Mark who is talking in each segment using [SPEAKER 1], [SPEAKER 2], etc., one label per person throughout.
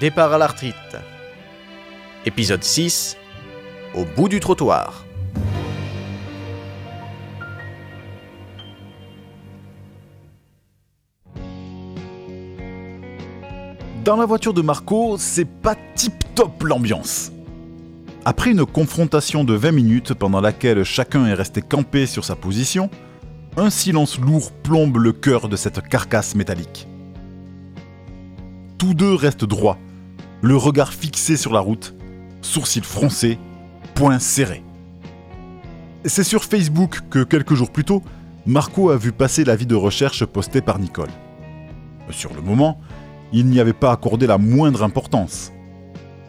[SPEAKER 1] Départ à l'arthrite. Épisode 6. Au bout du trottoir.
[SPEAKER 2] Dans la voiture de Marco, c'est pas tip-top l'ambiance. Après une confrontation de 20 minutes pendant laquelle chacun est resté campé sur sa position, un silence lourd plombe le cœur de cette carcasse métallique. Tous deux restent droits, le regard fixé sur la route, sourcils froncés, poings serrés. C'est sur Facebook que quelques jours plus tôt, Marco a vu passer l'avis de recherche posté par Nicole. Sur le moment, il n'y avait pas accordé la moindre importance.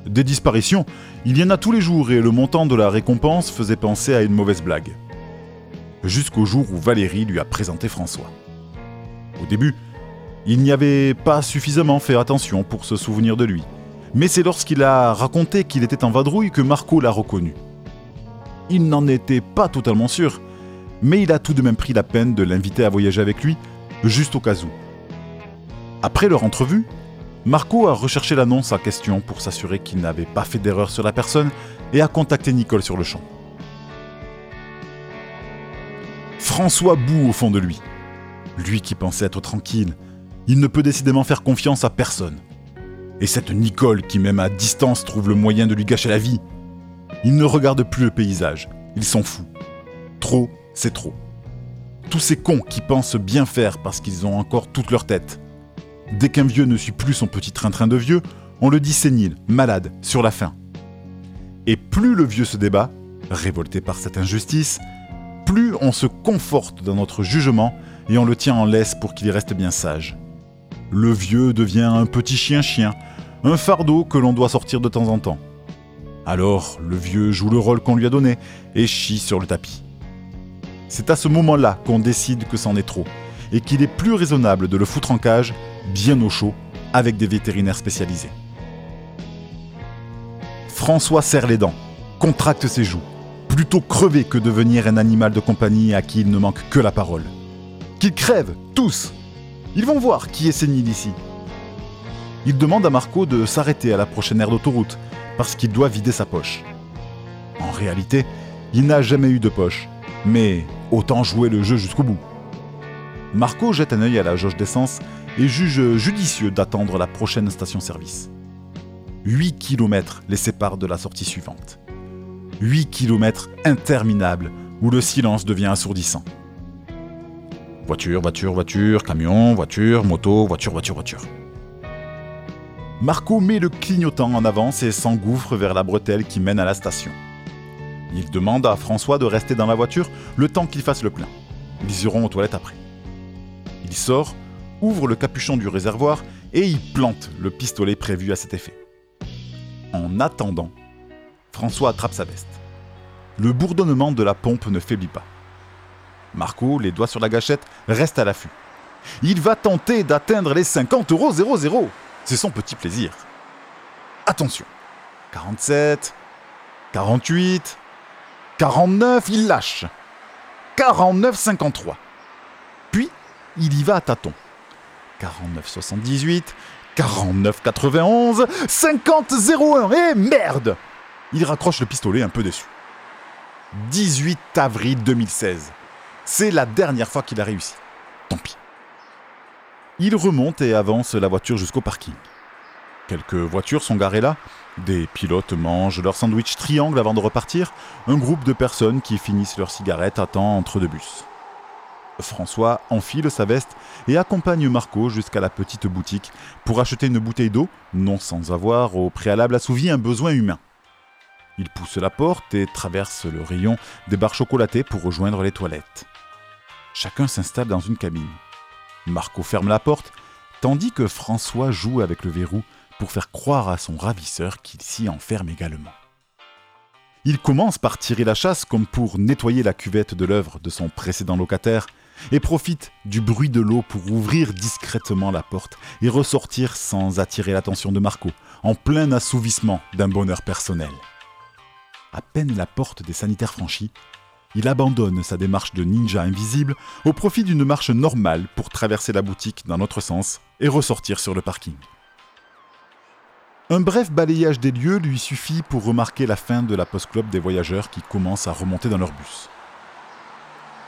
[SPEAKER 2] Des disparitions, il y en a tous les jours et le montant de la récompense faisait penser à une mauvaise blague. Jusqu'au jour où Valérie lui a présenté François. Au début, il n'y avait pas suffisamment fait attention pour se souvenir de lui. Mais c'est lorsqu'il a raconté qu'il était en vadrouille que Marco l'a reconnu. Il n'en était pas totalement sûr, mais il a tout de même pris la peine de l'inviter à voyager avec lui, juste au cas où. Après leur entrevue, Marco a recherché l'annonce en question pour s'assurer qu'il n'avait pas fait d'erreur sur la personne et a contacté Nicole sur le champ. François bout au fond de lui. Lui qui pensait être tranquille, il ne peut décidément faire confiance à personne. Et cette Nicole qui même à distance trouve le moyen de lui gâcher la vie. Il ne regarde plus le paysage, il s'en fout. Trop, c'est trop. Tous ces cons qui pensent bien faire parce qu'ils ont encore toute leur tête. Dès qu'un vieux ne suit plus son petit train-train de vieux, on le dit sénile, malade, sur la faim. Et plus le vieux se débat, révolté par cette injustice, plus on se conforte dans notre jugement et on le tient en laisse pour qu'il reste bien sage. Le vieux devient un petit chien-chien, un fardeau que l'on doit sortir de temps en temps. Alors le vieux joue le rôle qu'on lui a donné et chie sur le tapis. C'est à ce moment-là qu'on décide que c'en est trop et qu'il est plus raisonnable de le foutre en cage, bien au chaud, avec des vétérinaires spécialisés. François serre les dents, contracte ses joues, plutôt crever que devenir un animal de compagnie à qui il ne manque que la parole. Qu'ils crèvent, tous Ils vont voir qui est sénile ici. Il demande à Marco de s'arrêter à la prochaine aire d'autoroute, parce qu'il doit vider sa poche. En réalité, il n'a jamais eu de poche, mais autant jouer le jeu jusqu'au bout. Marco jette un œil à la jauge d'essence et juge judicieux d'attendre la prochaine station-service. 8 km les séparent de la sortie suivante. 8 km interminables où le silence devient assourdissant. Voiture, voiture, voiture, camion, voiture, moto, voiture, voiture, voiture. Marco met le clignotant en avance et s'engouffre vers la bretelle qui mène à la station. Il demande à François de rester dans la voiture le temps qu'il fasse le plein. Ils iront aux toilettes après. Il sort, ouvre le capuchon du réservoir et y plante le pistolet prévu à cet effet. En attendant, François attrape sa veste. Le bourdonnement de la pompe ne faiblit pas. Marco, les doigts sur la gâchette, reste à l'affût. Il va tenter d'atteindre les 50 euros 00. C'est son petit plaisir. Attention. 47, 48, 49, il lâche. 49,53. Puis, il y va à tâtons. 49,78, 49,91, 50,01. Et merde Il raccroche le pistolet un peu déçu. 18 avril 2016. C'est la dernière fois qu'il a réussi. Tant pis. Il remonte et avance la voiture jusqu'au parking. Quelques voitures sont garées là. Des pilotes mangent leur sandwich triangle avant de repartir. Un groupe de personnes qui finissent leur cigarette attend entre deux bus. François enfile sa veste et accompagne Marco jusqu'à la petite boutique pour acheter une bouteille d'eau, non sans avoir au préalable assouvi un besoin humain. Il pousse la porte et traverse le rayon des barres chocolatées pour rejoindre les toilettes. Chacun s'installe dans une cabine. Marco ferme la porte, tandis que François joue avec le verrou pour faire croire à son ravisseur qu'il s'y enferme également. Il commence par tirer la chasse comme pour nettoyer la cuvette de l'œuvre de son précédent locataire et profite du bruit de l'eau pour ouvrir discrètement la porte et ressortir sans attirer l'attention de Marco, en plein assouvissement d'un bonheur personnel. À peine la porte des sanitaires franchie, il abandonne sa démarche de ninja invisible au profit d'une marche normale pour traverser la boutique dans notre sens et ressortir sur le parking. Un bref balayage des lieux lui suffit pour remarquer la fin de la post-club des voyageurs qui commencent à remonter dans leur bus.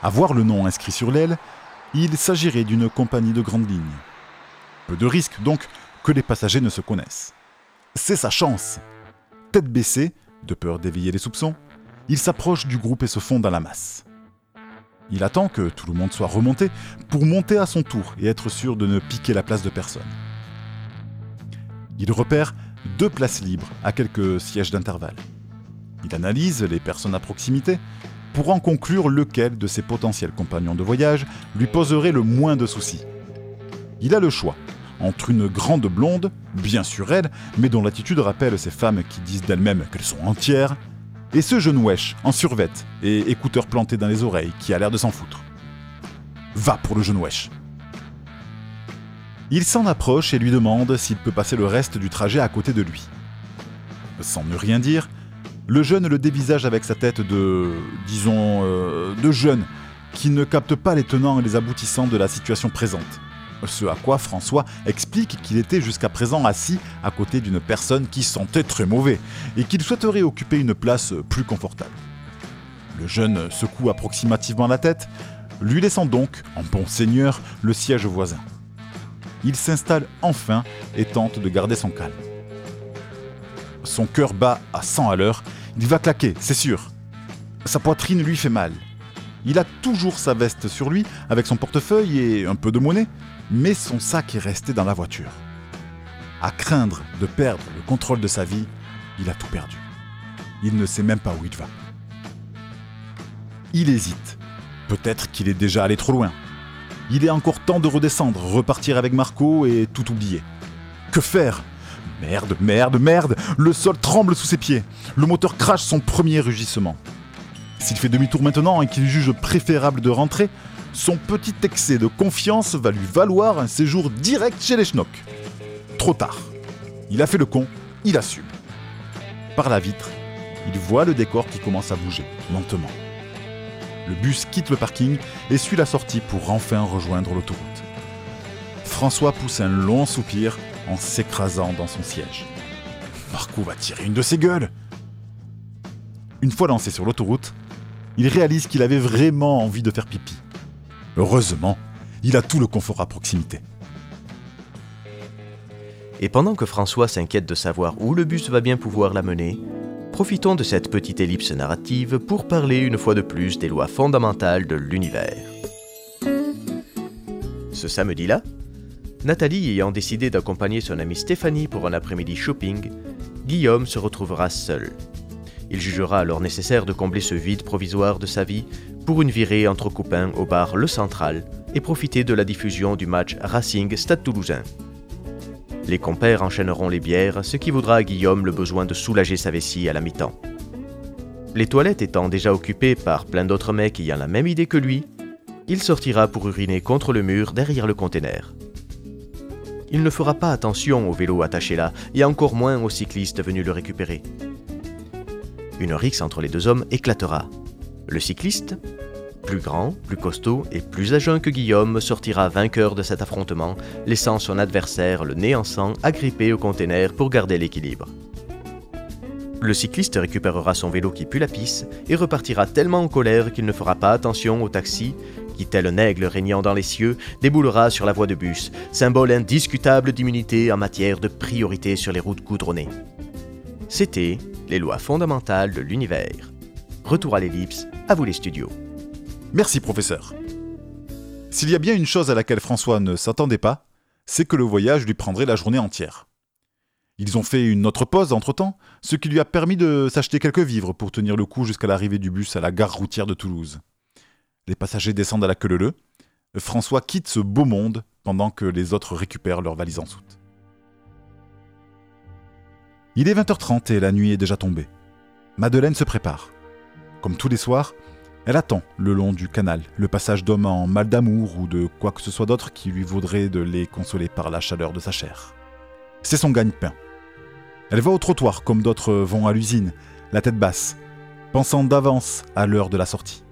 [SPEAKER 2] À voir le nom inscrit sur l'aile, il s'agirait d'une compagnie de grande ligne. Peu de risque donc que les passagers ne se connaissent. C'est sa chance. Tête baissée, de peur d'éveiller les soupçons, il s'approche du groupe et se fond dans la masse. Il attend que tout le monde soit remonté pour monter à son tour et être sûr de ne piquer la place de personne. Il repère deux places libres à quelques sièges d'intervalle. Il analyse les personnes à proximité pour en conclure lequel de ses potentiels compagnons de voyage lui poserait le moins de soucis. Il a le choix entre une grande blonde, bien sûr elle, mais dont l'attitude rappelle ces femmes qui disent d'elles-mêmes qu'elles sont entières, et ce jeune wesh en survette et écouteurs plantés dans les oreilles qui a l'air de s'en foutre. Va pour le jeune wesh. Il s'en approche et lui demande s'il peut passer le reste du trajet à côté de lui. Sans ne rien dire, le jeune le dévisage avec sa tête de, disons, euh, de jeune, qui ne capte pas les tenants et les aboutissants de la situation présente. Ce à quoi François explique qu'il était jusqu'à présent assis à côté d'une personne qui sentait très mauvais et qu'il souhaiterait occuper une place plus confortable. Le jeune secoue approximativement la tête, lui laissant donc, en bon seigneur, le siège voisin. Il s'installe enfin et tente de garder son calme. Son cœur bat à 100 à l'heure, il va claquer, c'est sûr. Sa poitrine lui fait mal. Il a toujours sa veste sur lui, avec son portefeuille et un peu de monnaie, mais son sac est resté dans la voiture. À craindre de perdre le contrôle de sa vie, il a tout perdu. Il ne sait même pas où il va. Il hésite. Peut-être qu'il est déjà allé trop loin. Il est encore temps de redescendre, repartir avec Marco et tout oublier. Que faire? Merde, merde, merde Le sol tremble sous ses pieds. Le moteur crache son premier rugissement. S'il fait demi-tour maintenant et qu'il juge préférable de rentrer, son petit excès de confiance va lui valoir un séjour direct chez les schnocks. Trop tard. Il a fait le con, il assume. Par la vitre, il voit le décor qui commence à bouger, lentement. Le bus quitte le parking et suit la sortie pour enfin rejoindre l'autoroute. François pousse un long soupir en s'écrasant dans son siège. Marco va tirer une de ses gueules. Une fois lancé sur l'autoroute, il réalise qu'il avait vraiment envie de faire pipi. Heureusement, il a tout le confort à proximité.
[SPEAKER 1] Et pendant que François s'inquiète de savoir où le bus va bien pouvoir l'amener, profitons de cette petite ellipse narrative pour parler une fois de plus des lois fondamentales de l'univers. Ce samedi-là, Nathalie ayant décidé d'accompagner son amie Stéphanie pour un après-midi shopping, Guillaume se retrouvera seul. Il jugera alors nécessaire de combler ce vide provisoire de sa vie pour une virée entre copains au bar Le Central et profiter de la diffusion du match Racing Stade Toulousain. Les compères enchaîneront les bières, ce qui vaudra à Guillaume le besoin de soulager sa vessie à la mi-temps. Les toilettes étant déjà occupées par plein d'autres mecs ayant la même idée que lui, il sortira pour uriner contre le mur derrière le conteneur il ne fera pas attention au vélo attaché là, et encore moins aux cyclistes venus le récupérer. Une rixe entre les deux hommes éclatera. Le cycliste, plus grand, plus costaud et plus à que Guillaume, sortira vainqueur de cet affrontement, laissant son adversaire, le nez en sang, agrippé au conteneur pour garder l'équilibre. Le cycliste récupérera son vélo qui pue la pisse et repartira tellement en colère qu'il ne fera pas attention au taxi qui, tel un aigle régnant dans les cieux, déboulera sur la voie de bus, symbole indiscutable d'immunité en matière de priorité sur les routes goudronnées. C'était les lois fondamentales de l'univers. Retour à l'ellipse, à vous les studios.
[SPEAKER 2] Merci professeur. S'il y a bien une chose à laquelle François ne s'attendait pas, c'est que le voyage lui prendrait la journée entière. Ils ont fait une autre pause entre-temps, ce qui lui a permis de s'acheter quelques vivres pour tenir le coup jusqu'à l'arrivée du bus à la gare routière de Toulouse. Les passagers descendent à la queue leu François quitte ce beau monde pendant que les autres récupèrent leurs valises en soute. Il est 20h30 et la nuit est déjà tombée. Madeleine se prépare. Comme tous les soirs, elle attend le long du canal le passage d'hommes en mal d'amour ou de quoi que ce soit d'autre qui lui vaudrait de les consoler par la chaleur de sa chair. C'est son gagne-pain. Elle va au trottoir comme d'autres vont à l'usine, la tête basse, pensant d'avance à l'heure de la sortie.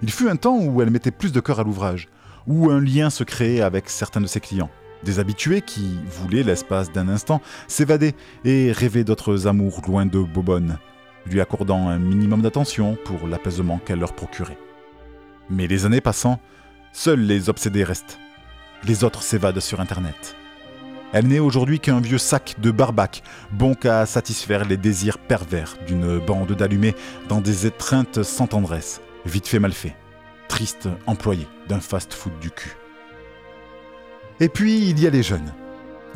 [SPEAKER 2] Il fut un temps où elle mettait plus de cœur à l'ouvrage, où un lien se créait avec certains de ses clients, Des habitués qui voulaient, l'espace d'un instant, s'évader et rêver d'autres amours loin de Bobonne, lui accordant un minimum d'attention pour l'apaisement qu'elle leur procurait. Mais les années passant, seuls les obsédés restent. Les autres s'évadent sur Internet. Elle n'est aujourd'hui qu'un vieux sac de barbac, bon qu'à satisfaire les désirs pervers d'une bande d'allumés dans des étreintes sans tendresse, vite fait mal fait, triste employé d'un fast-food du cul. Et puis il y a les jeunes.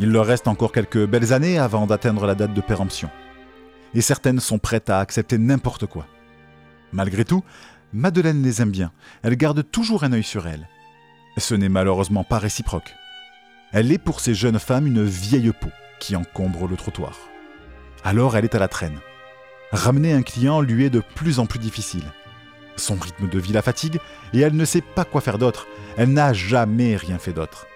[SPEAKER 2] Il leur reste encore quelques belles années avant d'atteindre la date de péremption. Et certaines sont prêtes à accepter n'importe quoi. Malgré tout, Madeleine les aime bien, elle garde toujours un œil sur elles. Ce n'est malheureusement pas réciproque. Elle est pour ces jeunes femmes une vieille peau qui encombre le trottoir. Alors elle est à la traîne. Ramener un client lui est de plus en plus difficile. Son rythme de vie la fatigue et elle ne sait pas quoi faire d'autre. Elle n'a jamais rien fait d'autre.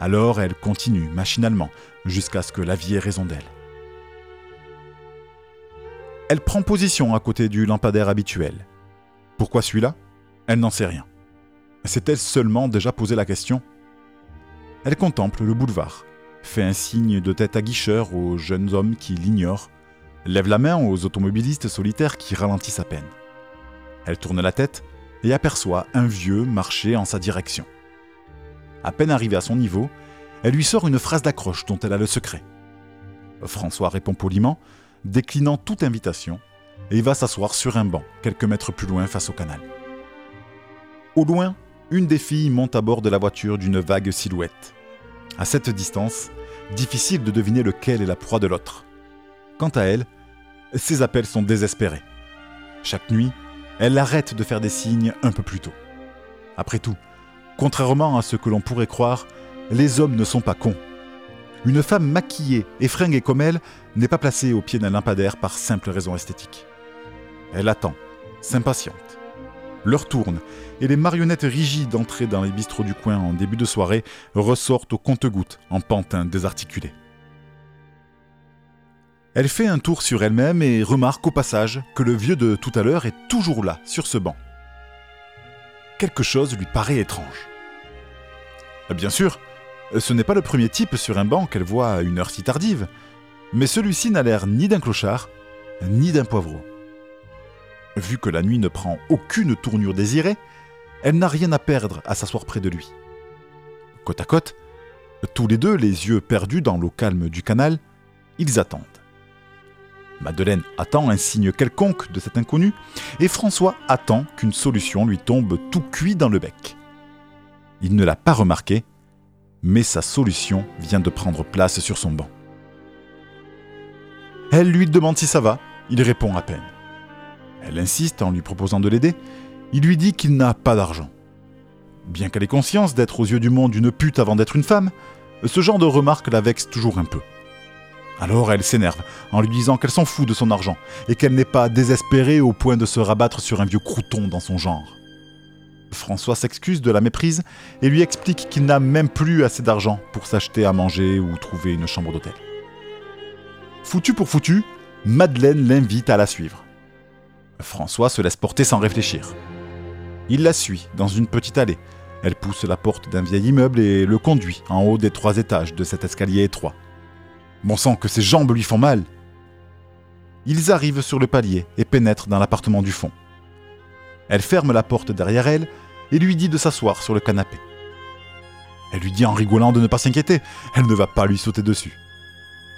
[SPEAKER 2] Alors elle continue machinalement jusqu'à ce que la vie ait raison d'elle. Elle prend position à côté du lampadaire habituel. Pourquoi celui-là? Elle n'en sait rien. S'est-elle seulement déjà posé la question Elle contemple le boulevard, fait un signe de tête aguicheur aux jeunes hommes qui l'ignorent, lève la main aux automobilistes solitaires qui ralentissent à peine. Elle tourne la tête et aperçoit un vieux marcher en sa direction. À peine arrivée à son niveau, elle lui sort une phrase d'accroche dont elle a le secret. François répond poliment, déclinant toute invitation, et va s'asseoir sur un banc, quelques mètres plus loin face au canal. Au loin, une des filles monte à bord de la voiture d'une vague silhouette. À cette distance, difficile de deviner lequel est la proie de l'autre. Quant à elle, ses appels sont désespérés. Chaque nuit, elle arrête de faire des signes un peu plus tôt. Après tout, Contrairement à ce que l'on pourrait croire, les hommes ne sont pas cons. Une femme maquillée et fringuée comme elle n'est pas placée au pied d'un lampadaire par simple raison esthétique. Elle attend, s'impatiente. L'heure tourne et les marionnettes rigides entrées dans les bistrots du coin en début de soirée ressortent au compte-gouttes en pantin désarticulé. Elle fait un tour sur elle-même et remarque au passage que le vieux de tout à l'heure est toujours là, sur ce banc quelque chose lui paraît étrange. Bien sûr, ce n'est pas le premier type sur un banc qu'elle voit à une heure si tardive, mais celui-ci n'a l'air ni d'un clochard, ni d'un poivreau. Vu que la nuit ne prend aucune tournure désirée, elle n'a rien à perdre à s'asseoir près de lui. Côte à côte, tous les deux, les yeux perdus dans l'eau calme du canal, ils attendent. Madeleine attend un signe quelconque de cet inconnu, et François attend qu'une solution lui tombe tout cuit dans le bec. Il ne l'a pas remarqué, mais sa solution vient de prendre place sur son banc. Elle lui demande si ça va, il répond à peine. Elle insiste en lui proposant de l'aider, il lui dit qu'il n'a pas d'argent. Bien qu'elle ait conscience d'être aux yeux du monde une pute avant d'être une femme, ce genre de remarque la vexe toujours un peu. Alors elle s'énerve en lui disant qu'elle s'en fout de son argent et qu'elle n'est pas désespérée au point de se rabattre sur un vieux crouton dans son genre. François s'excuse de la méprise et lui explique qu'il n'a même plus assez d'argent pour s'acheter à manger ou trouver une chambre d'hôtel. Foutu pour foutu, Madeleine l'invite à la suivre. François se laisse porter sans réfléchir. Il la suit dans une petite allée. Elle pousse la porte d'un vieil immeuble et le conduit en haut des trois étages de cet escalier étroit. Bon sang que ses jambes lui font mal. Ils arrivent sur le palier et pénètrent dans l'appartement du fond. Elle ferme la porte derrière elle et lui dit de s'asseoir sur le canapé. Elle lui dit en rigolant de ne pas s'inquiéter, elle ne va pas lui sauter dessus.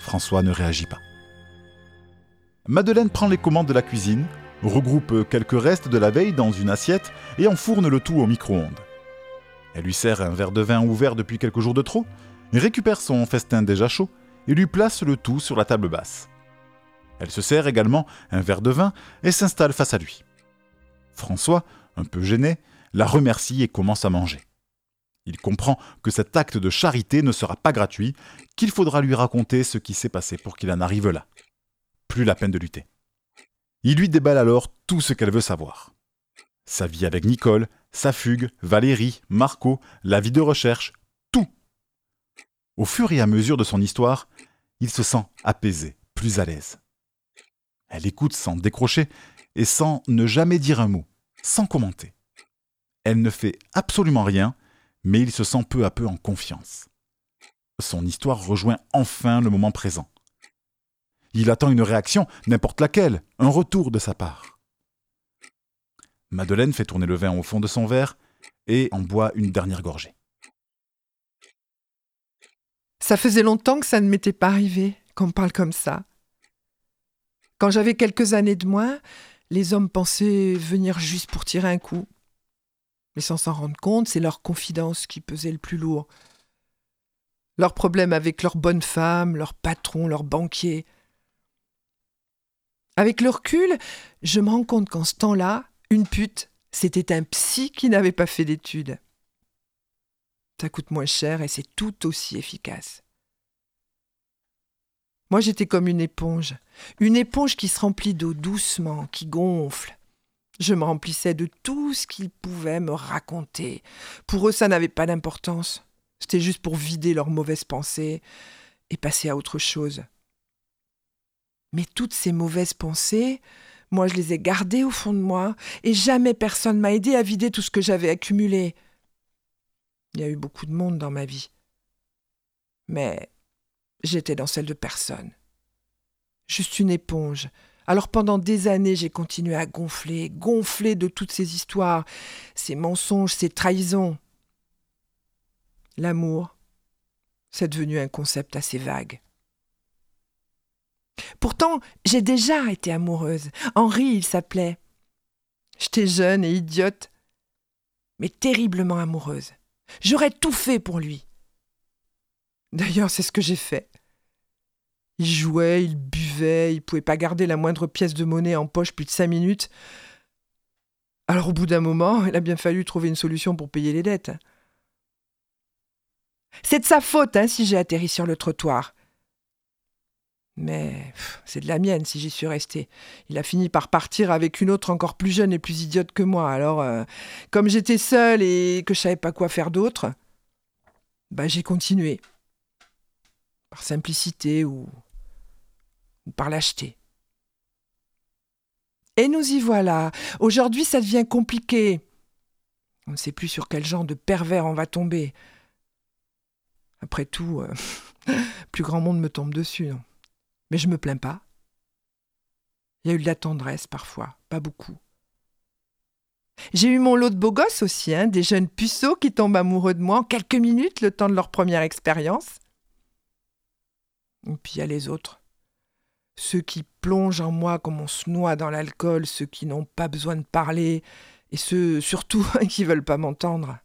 [SPEAKER 2] François ne réagit pas. Madeleine prend les commandes de la cuisine, regroupe quelques restes de la veille dans une assiette et enfourne le tout au micro-ondes. Elle lui sert un verre de vin ouvert depuis quelques jours de trop, récupère son festin déjà chaud et lui place le tout sur la table basse. Elle se sert également un verre de vin et s'installe face à lui. François, un peu gêné, la remercie et commence à manger. Il comprend que cet acte de charité ne sera pas gratuit, qu'il faudra lui raconter ce qui s'est passé pour qu'il en arrive là. Plus la peine de lutter. Il lui déballe alors tout ce qu'elle veut savoir. Sa vie avec Nicole, sa fugue, Valérie, Marco, la vie de recherche, au fur et à mesure de son histoire, il se sent apaisé, plus à l'aise. Elle écoute sans décrocher et sans ne jamais dire un mot, sans commenter. Elle ne fait absolument rien, mais il se sent peu à peu en confiance. son histoire rejoint enfin le moment présent. Il attend une réaction, n'importe laquelle, un retour de sa part. Madeleine fait tourner le vin au fond de son verre et en boit une dernière gorgée.
[SPEAKER 3] Ça faisait longtemps que ça ne m'était pas arrivé, qu'on parle comme ça. Quand j'avais quelques années de moins, les hommes pensaient venir juste pour tirer un coup. Mais sans s'en rendre compte, c'est leur confidence qui pesait le plus lourd. Leurs problèmes avec leur bonne femme, leur patron, leur banquier. Avec le recul, je me rends compte qu'en ce temps-là, une pute, c'était un psy qui n'avait pas fait d'études. Ça coûte moins cher et c'est tout aussi efficace. Moi, j'étais comme une éponge. Une éponge qui se remplit d'eau doucement, qui gonfle. Je me remplissais de tout ce qu'ils pouvaient me raconter. Pour eux, ça n'avait pas d'importance. C'était juste pour vider leurs mauvaises pensées et passer à autre chose. Mais toutes ces mauvaises pensées, moi je les ai gardées au fond de moi, et jamais personne m'a aidé à vider tout ce que j'avais accumulé. Il y a eu beaucoup de monde dans ma vie. Mais j'étais dans celle de personne. Juste une éponge. Alors pendant des années, j'ai continué à gonfler, gonfler de toutes ces histoires, ces mensonges, ces trahisons. L'amour, c'est devenu un concept assez vague. Pourtant, j'ai déjà été amoureuse. Henri, il s'appelait. J'étais jeune et idiote, mais terriblement amoureuse. J'aurais tout fait pour lui. D'ailleurs, c'est ce que j'ai fait. Il jouait, il buvait, il pouvait pas garder la moindre pièce de monnaie en poche plus de cinq minutes. Alors au bout d'un moment, il a bien fallu trouver une solution pour payer les dettes. C'est de sa faute hein, si j'ai atterri sur le trottoir. Mais c'est de la mienne si j'y suis resté. Il a fini par partir avec une autre encore plus jeune et plus idiote que moi. Alors, euh, comme j'étais seule et que je savais pas quoi faire d'autre, bah j'ai continué. Par simplicité ou, ou par lâcheté. Et nous y voilà. Aujourd'hui, ça devient compliqué. On ne sait plus sur quel genre de pervers on va tomber. Après tout, euh, plus grand monde me tombe dessus, non? Mais je me plains pas. Il y a eu de la tendresse parfois, pas beaucoup. J'ai eu mon lot de beaux gosses aussi, hein, des jeunes puceaux qui tombent amoureux de moi en quelques minutes, le temps de leur première expérience. Et puis il y a les autres. Ceux qui plongent en moi comme on se noie dans l'alcool, ceux qui n'ont pas besoin de parler, et ceux surtout qui veulent pas m'entendre.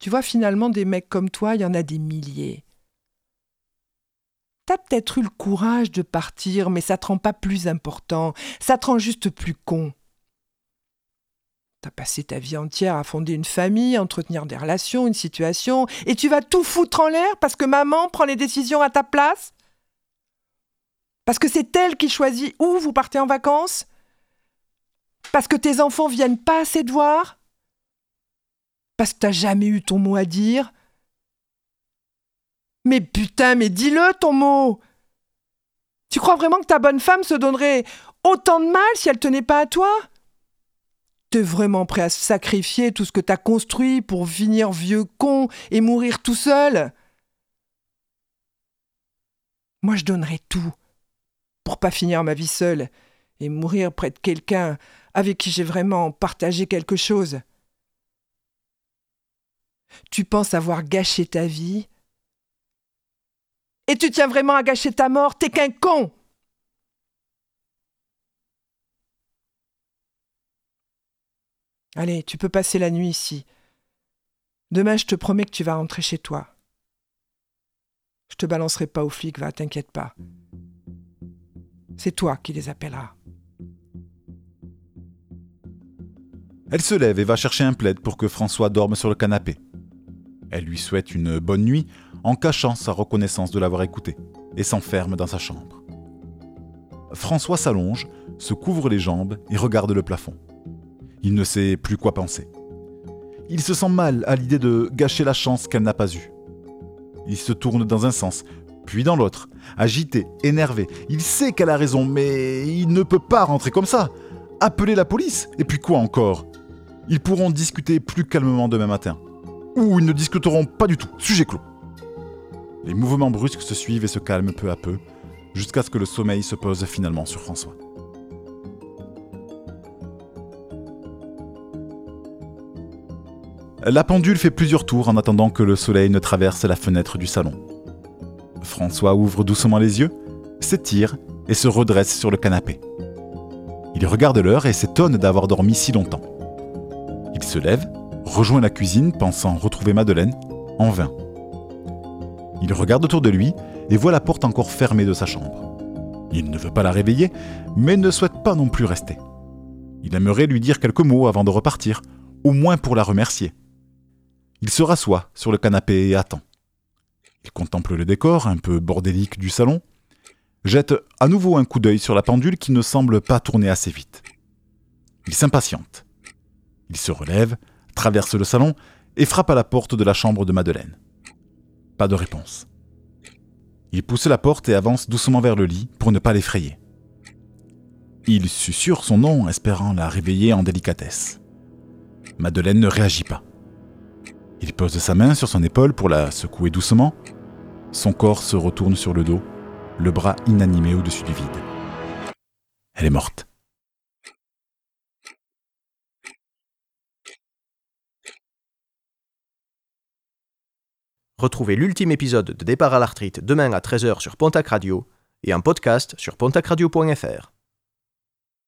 [SPEAKER 3] Tu vois, finalement, des mecs comme toi, il y en a des milliers. T'as peut-être eu le courage de partir, mais ça te rend pas plus important, ça te rend juste plus con. T'as passé ta vie entière à fonder une famille, à entretenir des relations, une situation, et tu vas tout foutre en l'air parce que maman prend les décisions à ta place? Parce que c'est elle qui choisit où vous partez en vacances? Parce que tes enfants viennent pas assez te voir? Parce que t'as jamais eu ton mot à dire? Mais putain, mais dis-le ton mot. Tu crois vraiment que ta bonne femme se donnerait autant de mal si elle tenait pas à toi? T'es vraiment prêt à sacrifier tout ce que t'as construit pour finir vieux con et mourir tout seul? Moi je donnerais tout pour pas finir ma vie seule et mourir près de quelqu'un avec qui j'ai vraiment partagé quelque chose. Tu penses avoir gâché ta vie et tu tiens vraiment à gâcher ta mort, t'es qu'un con Allez, tu peux passer la nuit ici. Demain, je te promets que tu vas rentrer chez toi. Je te balancerai pas aux flics, va, t'inquiète pas. C'est toi qui les appelleras.
[SPEAKER 2] Elle se lève et va chercher un plaid pour que François dorme sur le canapé. Elle lui souhaite une bonne nuit en cachant sa reconnaissance de l'avoir écouté, et s'enferme dans sa chambre. François s'allonge, se couvre les jambes et regarde le plafond. Il ne sait plus quoi penser. Il se sent mal à l'idée de gâcher la chance qu'elle n'a pas eue. Il se tourne dans un sens, puis dans l'autre, agité, énervé. Il sait qu'elle a raison, mais il ne peut pas rentrer comme ça. Appeler la police, et puis quoi encore? Ils pourront discuter plus calmement demain matin. ou ils ne discuteront pas du tout. Sujet clos. Les mouvements brusques se suivent et se calment peu à peu, jusqu'à ce que le sommeil se pose finalement sur François. La pendule fait plusieurs tours en attendant que le soleil ne traverse la fenêtre du salon. François ouvre doucement les yeux, s'étire et se redresse sur le canapé. Il regarde l'heure et s'étonne d'avoir dormi si longtemps. Il se lève, rejoint la cuisine pensant retrouver Madeleine, en vain. Il regarde autour de lui et voit la porte encore fermée de sa chambre. Il ne veut pas la réveiller, mais ne souhaite pas non plus rester. Il aimerait lui dire quelques mots avant de repartir, au moins pour la remercier. Il se rassoit sur le canapé et attend. Il contemple le décor un peu bordélique du salon, jette à nouveau un coup d'œil sur la pendule qui ne semble pas tourner assez vite. Il s'impatiente. Il se relève, traverse le salon et frappe à la porte de la chambre de Madeleine. Pas de réponse. Il pousse la porte et avance doucement vers le lit pour ne pas l'effrayer. Il susurre son nom, espérant la réveiller en délicatesse. Madeleine ne réagit pas. Il pose sa main sur son épaule pour la secouer doucement. Son corps se retourne sur le dos, le bras inanimé au-dessus du vide. Elle est morte.
[SPEAKER 1] Retrouvez l'ultime épisode de Départ à l'arthrite demain à 13h sur Pontac Radio et un podcast sur pontacradio.fr.